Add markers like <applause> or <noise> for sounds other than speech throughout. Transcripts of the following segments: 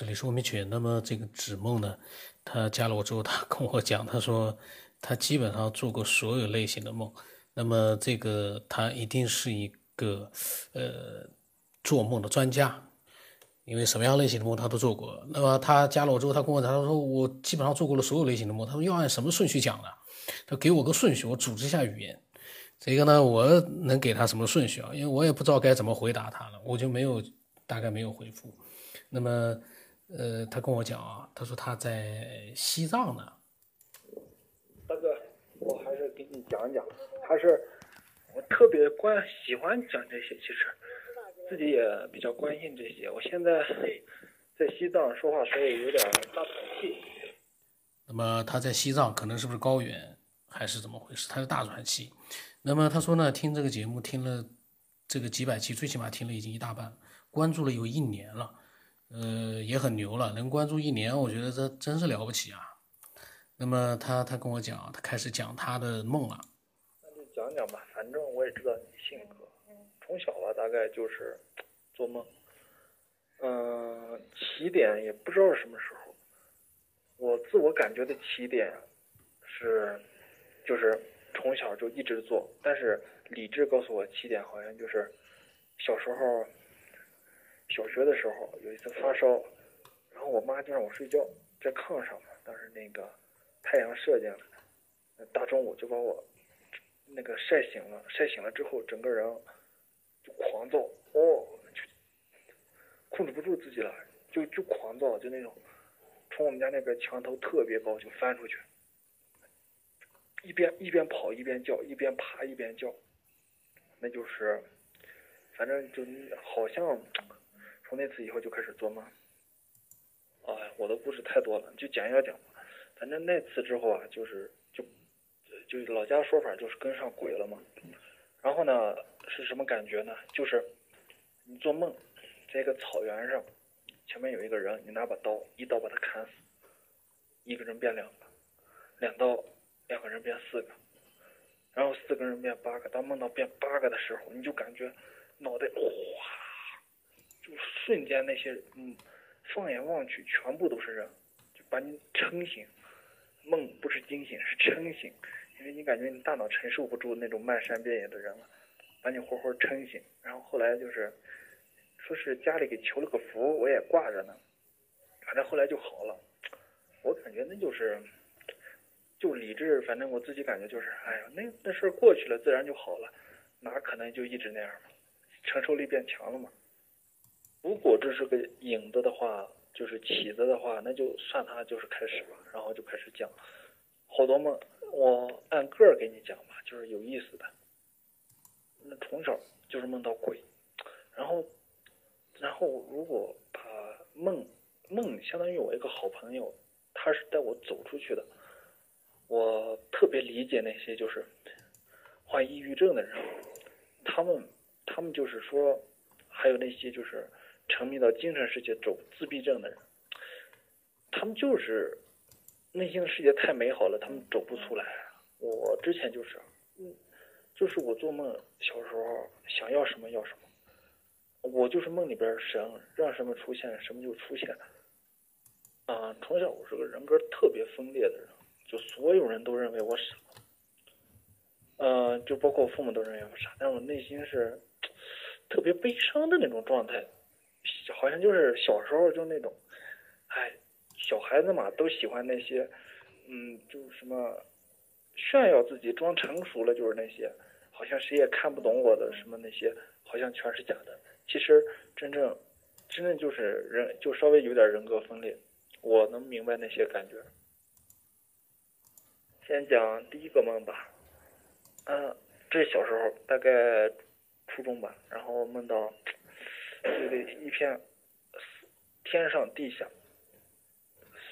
这里是吴明曲。那么这个纸梦呢，他加了我之后，他跟我讲，他说他基本上做过所有类型的梦。那么这个他一定是一个呃做梦的专家，因为什么样类型的梦他都做过。那么他加了我之后，他跟我讲，他说我基本上做过了所有类型的梦。他说要按什么顺序讲呢？他给我个顺序，我组织一下语言。这个呢，我能给他什么顺序啊？因为我也不知道该怎么回答他了，我就没有大概没有回复。那么。呃，他跟我讲啊，他说他在西藏呢。大哥，我还是给你讲讲，还是我特别关喜欢讲这些，其实自己也比较关心这些。我现在在西藏说话，所以有点大喘气。那么他在西藏可能是不是高原还是怎么回事？他是大喘气。那么他说呢，听这个节目听了这个几百期，最起码听了已经一大半，关注了有一年了。呃，也很牛了，能关注一年，我觉得这真是了不起啊。那么他他跟我讲，他开始讲他的梦了。那就讲讲吧，反正我也知道你性格，从小吧大概就是做梦。嗯，起点也不知道是什么时候。我自我感觉的起点是，就是从小就一直做，但是理智告诉我起点好像就是小时候。小学的时候有一次发烧，然后我妈就让我睡觉在炕上嘛。当时那个太阳射进来，大中午就把我那个晒醒了。晒醒了之后，整个人就狂躁，哦，就控制不住自己了，就就狂躁，就那种从我们家那个墙头特别高就翻出去，一边一边跑一边叫，一边爬一边叫，那就是，反正就好像。从那次以后就开始做梦。哎，我的故事太多了，就讲一讲吧。反正那次之后啊，就是就就老家说法就是跟上鬼了嘛。然后呢，是什么感觉呢？就是你做梦，在一个草原上，前面有一个人，你拿把刀，一刀把他砍死，一个人变两个，两刀两个人变四个，然后四个人变八个。当梦到变八个的时候，你就感觉脑袋哗。瞬间那些嗯，放眼望去，全部都是人，就把你撑醒。梦不是惊醒，是撑醒，因为你感觉你大脑承受不住那种漫山遍野的人了，把你活活撑醒。然后后来就是，说是家里给求了个福，我也挂着呢。反正后来就好了。我感觉那就是，就理智，反正我自己感觉就是，哎呀，那那事儿过去了，自然就好了，哪可能就一直那样嘛？承受力变强了嘛。如果这是个影子的话，就是起子的话，那就算它就是开始吧，然后就开始讲好多梦，我按个儿给你讲吧，就是有意思的。那从小就是梦到鬼，然后，然后如果把梦梦相当于我一个好朋友，他是带我走出去的，我特别理解那些就是患抑郁症的人，他们他们就是说，还有那些就是。沉迷到精神世界走自闭症的人，他们就是内心的世界太美好了，他们走不出来。我之前就是，嗯，就是我做梦，小时候想要什么要什么，我就是梦里边神，让什么出现什么就出现。啊，从小我是个人格特别分裂的人，就所有人都认为我傻，嗯，就包括我父母都认为我傻，但我内心是特别悲伤的那种状态。好像就是小时候就那种，哎，小孩子嘛都喜欢那些，嗯，就什么炫耀自己装成熟了，就是那些，好像谁也看不懂我的什么那些，好像全是假的。其实真正，真正就是人就稍微有点人格分裂，我能明白那些感觉。先讲第一个梦吧，嗯，这小时候大概初中吧，然后梦到。<tsk> 这一片天上地下，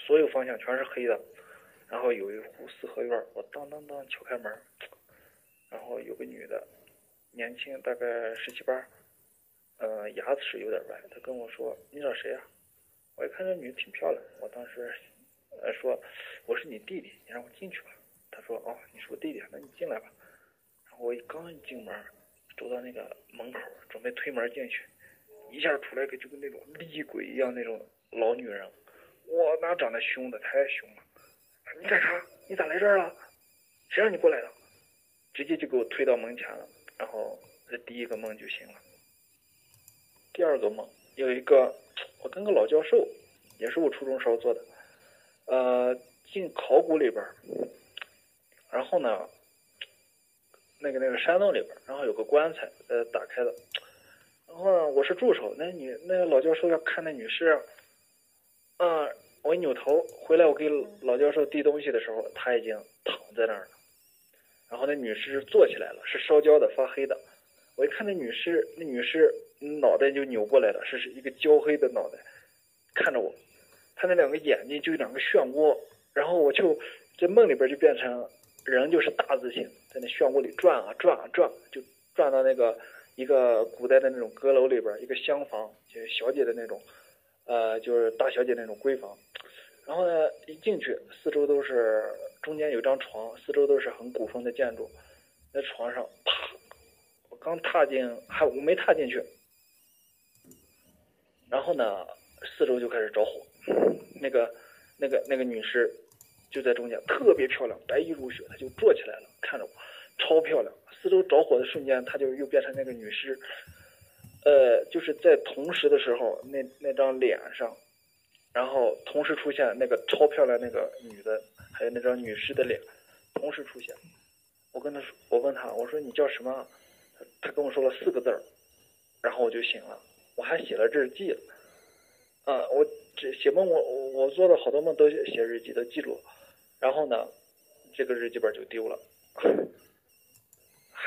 所有方向全是黑的，然后有一户四合院，我当当当敲开门，然后有个女的，年轻大概十七八，嗯，牙齿有点歪，她跟我说：“你找谁呀？”我一看这女的挺漂亮，我当时呃说：“我是你弟弟，你让我进去吧。”她说：“哦，你是我弟弟，那你进来吧。”然后我刚一进门，走到那个门口，准备推门进去。一下出来个就跟那种厉鬼一样那种老女人，哇，那长得凶的太凶了！你干啥？你咋来这儿了？谁让你过来的？直接就给我推到门前了。然后这第一个梦就醒了。第二个梦有一个，我跟个老教授，也是我初中时候做的，呃，进考古里边，然后呢，那个那个山洞里边，然后有个棺材，呃，打开的。然后，我是助手，那女那个老教授要看那女士，嗯，我一扭头回来，我给老教授递东西的时候，他已经躺在那儿了。然后那女士坐起来了，是烧焦的、发黑的。我一看那女士，那女士脑袋就扭过来了，是一个焦黑的脑袋，看着我，她那两个眼睛就两个漩涡，然后我就在梦里边就变成人，就是大字形，在那漩涡里转啊转啊转，就转到那个。一个古代的那种阁楼里边，一个厢房，就是小姐的那种，呃，就是大小姐那种闺房。然后呢，一进去，四周都是，中间有张床，四周都是很古风的建筑。在床上，啪，我刚踏进，还我没踏进去。然后呢，四周就开始着火。那个，那个，那个女士就在中间，特别漂亮，白衣如雪，她就坐起来了，看着我，超漂亮。四周着火的瞬间，他就又变成那个女尸，呃，就是在同时的时候，那那张脸上，然后同时出现那个超漂亮那个女的，还有那张女尸的脸，同时出现。我跟她说，我问她，我说你叫什么？她她跟我说了四个字儿，然后我就醒了。我还写了日记了，啊，我这写梦我我做的好多梦都写日记都记录，然后呢，这个日记本就丢了。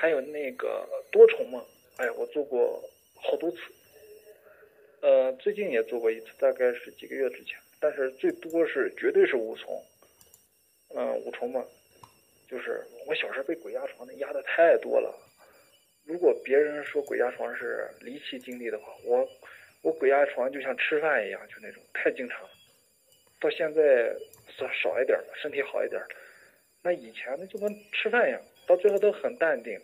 还有那个多重梦，哎，我做过好多次，呃，最近也做过一次，大概是几个月之前，但是最多是绝对是五重，嗯，五重梦，就是我小时候被鬼压床的压的太多了。如果别人说鬼压床是离奇经历的话，我我鬼压床就像吃饭一样，就那种太经常了。到现在少少一点了，身体好一点，那以前那就跟吃饭一样，到最后都很淡定。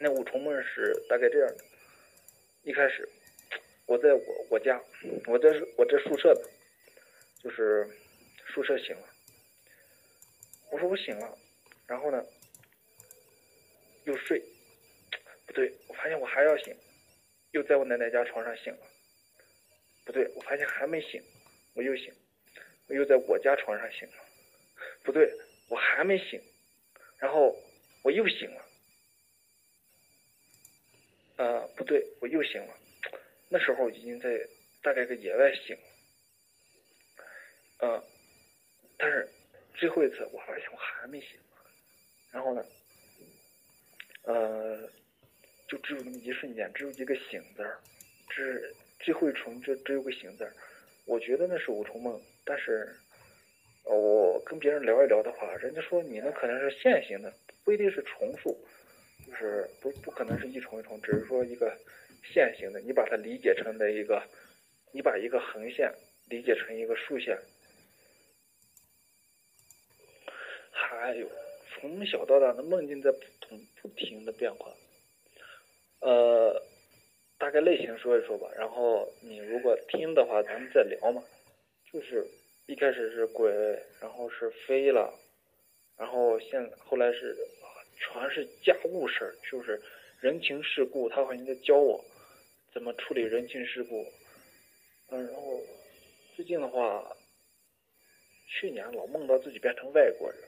那五重梦是大概这样的：一开始，我在我我家，我这是我这宿舍的，就是宿舍醒了。我说我醒了，然后呢又睡，不对，我发现我还要醒，又在我奶奶家床上醒了，不对，我发现还没醒，我又醒，我又在我家床上醒了，不对，我还没醒，然后我又醒了。啊，不对，我又醒了。那时候已经在大概个野外醒。嗯，但是最后一次我发现我还没醒。然后呢，呃，就只有那么一瞬间，只有一个醒字儿，只最后一重就只有个醒字儿。我觉得那是五重梦，但是我跟别人聊一聊的话，人家说你那可能是线性的，不一定是重复。就是不不可能是一重一重，只是说一个线形的，你把它理解成的一个，你把一个横线理解成一个竖线。还有从小到大的梦境在不同不停的变化，呃，大概类型说一说吧，然后你如果听的话，咱们再聊嘛。就是一开始是鬼，然后是飞了，然后现后来是。全是家务事儿，就是人情世故，他好像在教我怎么处理人情世故。嗯，然后最近的话，去年老梦到自己变成外国人，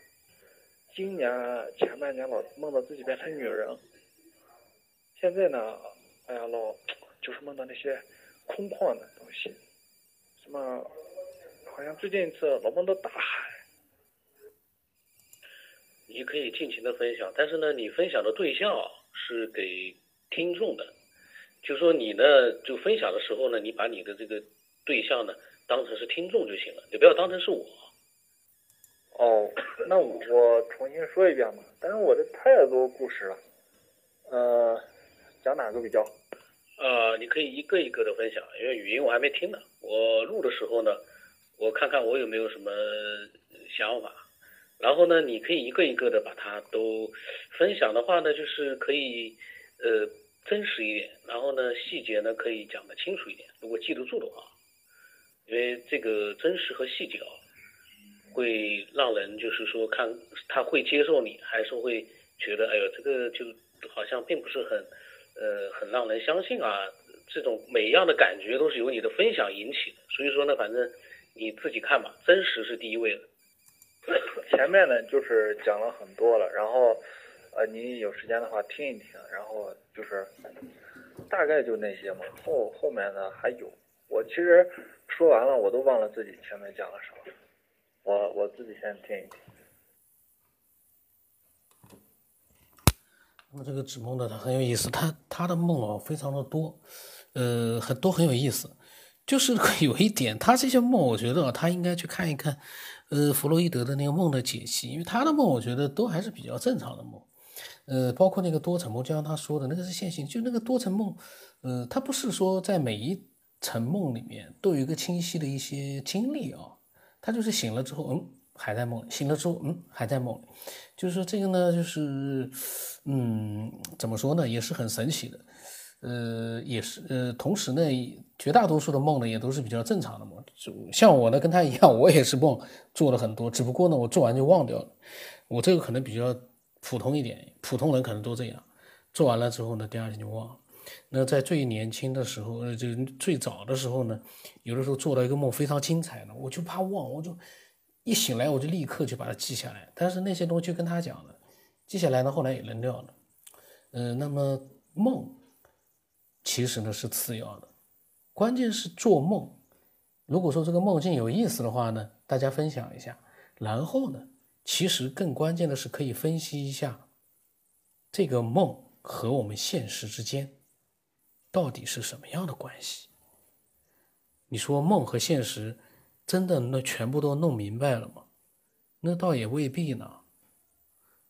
今年前半年老梦到自己变成女人，现在呢，哎呀，老就是梦到那些空旷的东西，什么好像最近一次老梦到大海。你可以尽情的分享，但是呢，你分享的对象是给听众的，就说你呢，就分享的时候呢，你把你的这个对象呢当成是听众就行了，你不要当成是我。哦，那我重新说一遍吧，但是我这太多故事了，呃，讲哪个比较？呃，你可以一个一个的分享，因为语音我还没听呢，我录的时候呢，我看看我有没有什么想法。然后呢，你可以一个一个的把它都分享的话呢，就是可以呃真实一点，然后呢细节呢可以讲得清楚一点，如果记得住的话。因为这个真实和细节啊，会让人就是说看他会接受你，还是会觉得哎呦这个就好像并不是很呃很让人相信啊。这种每一样的感觉都是由你的分享引起的，所以说呢，反正你自己看吧，真实是第一位的。<laughs> 前面呢就是讲了很多了，然后呃你有时间的话听一听，然后就是大概就那些嘛，后后面呢还有，我其实说完了我都忘了自己前面讲了什么，我我自己先听一听。那么这个纸梦呢，它很有意思，他他的梦哦非常的多。呃，很多很有意思，就是 <laughs> 有一点，他这些梦，我觉得他应该去看一看，呃，弗洛伊德的那个梦的解析，因为他的梦，我觉得都还是比较正常的梦，呃，包括那个多层梦，就像他说的那个是线性，就那个多层梦，呃，他不是说在每一层梦里面都有一个清晰的一些经历啊，他就是醒了之后，嗯，还在梦里，醒了之后，嗯，还在梦里，就是说这个呢，就是，嗯，怎么说呢，也是很神奇的。呃，也是，呃，同时呢，绝大多数的梦呢，也都是比较正常的梦。就像我呢，跟他一样，我也是梦做了很多，只不过呢，我做完就忘掉了。我这个可能比较普通一点，普通人可能都这样，做完了之后呢，第二天就忘了。那在最年轻的时候，呃，就最早的时候呢，有的时候做到一个梦非常精彩的，我就怕忘，我就一醒来我就立刻就把它记下来。但是那些东西跟他讲了，记下来呢，后来也扔掉了。嗯，那么梦。其实呢是次要的，关键是做梦。如果说这个梦境有意思的话呢，大家分享一下。然后呢，其实更关键的是可以分析一下这个梦和我们现实之间到底是什么样的关系。你说梦和现实真的那全部都弄明白了吗？那倒也未必呢，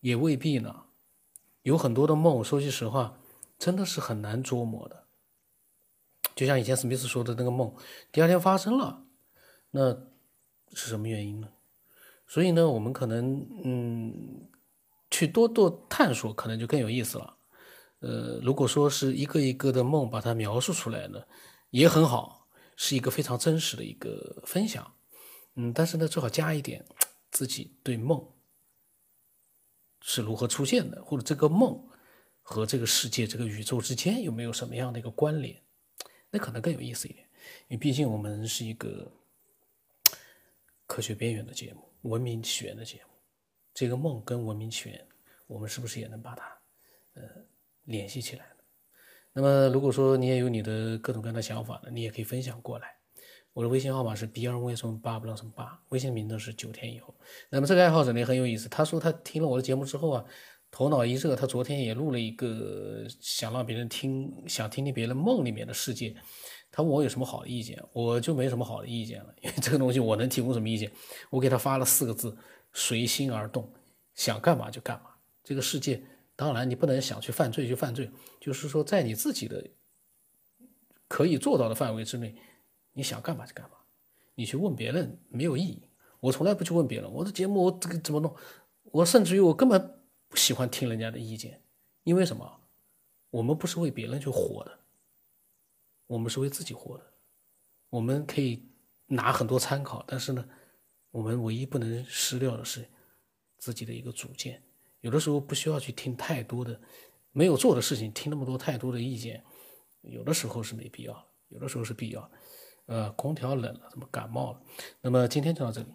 也未必呢。有很多的梦，说句实话，真的是很难捉摸的。就像以前史密斯说的那个梦，第二天发生了，那是什么原因呢？所以呢，我们可能嗯，去多多探索，可能就更有意思了。呃，如果说是一个一个的梦把它描述出来呢，也很好，是一个非常真实的一个分享。嗯，但是呢，最好加一点自己对梦是如何出现的，或者这个梦和这个世界、这个宇宙之间有没有什么样的一个关联。那可能更有意思一点，因为毕竟我们是一个科学边缘的节目，文明起源的节目。这个梦跟文明起源，我们是不是也能把它呃联系起来呢？那么，如果说你也有你的各种各样的想法呢，你也可以分享过来。我的微信号码是 B 二为什么八不知道什么八，微信名字是九天以后。那么这个爱好者呢很有意思，他说他听了我的节目之后啊。头脑一热，他昨天也录了一个，想让别人听，想听听别人梦里面的世界。他问我有什么好的意见，我就没什么好的意见了，因为这个东西我能提供什么意见？我给他发了四个字：随心而动，想干嘛就干嘛。这个世界，当然你不能想去犯罪就犯罪，就是说在你自己的可以做到的范围之内，你想干嘛就干嘛。你去问别人没有意义，我从来不去问别人，我的节目我这个怎么弄？我甚至于我根本。不喜欢听人家的意见，因为什么？我们不是为别人去活的，我们是为自己活的。我们可以拿很多参考，但是呢，我们唯一不能失掉的是自己的一个主见。有的时候不需要去听太多的没有做的事情，听那么多太多的意见，有的时候是没必要，有的时候是必要。呃，空调冷了，怎么感冒了？那么今天就到这里。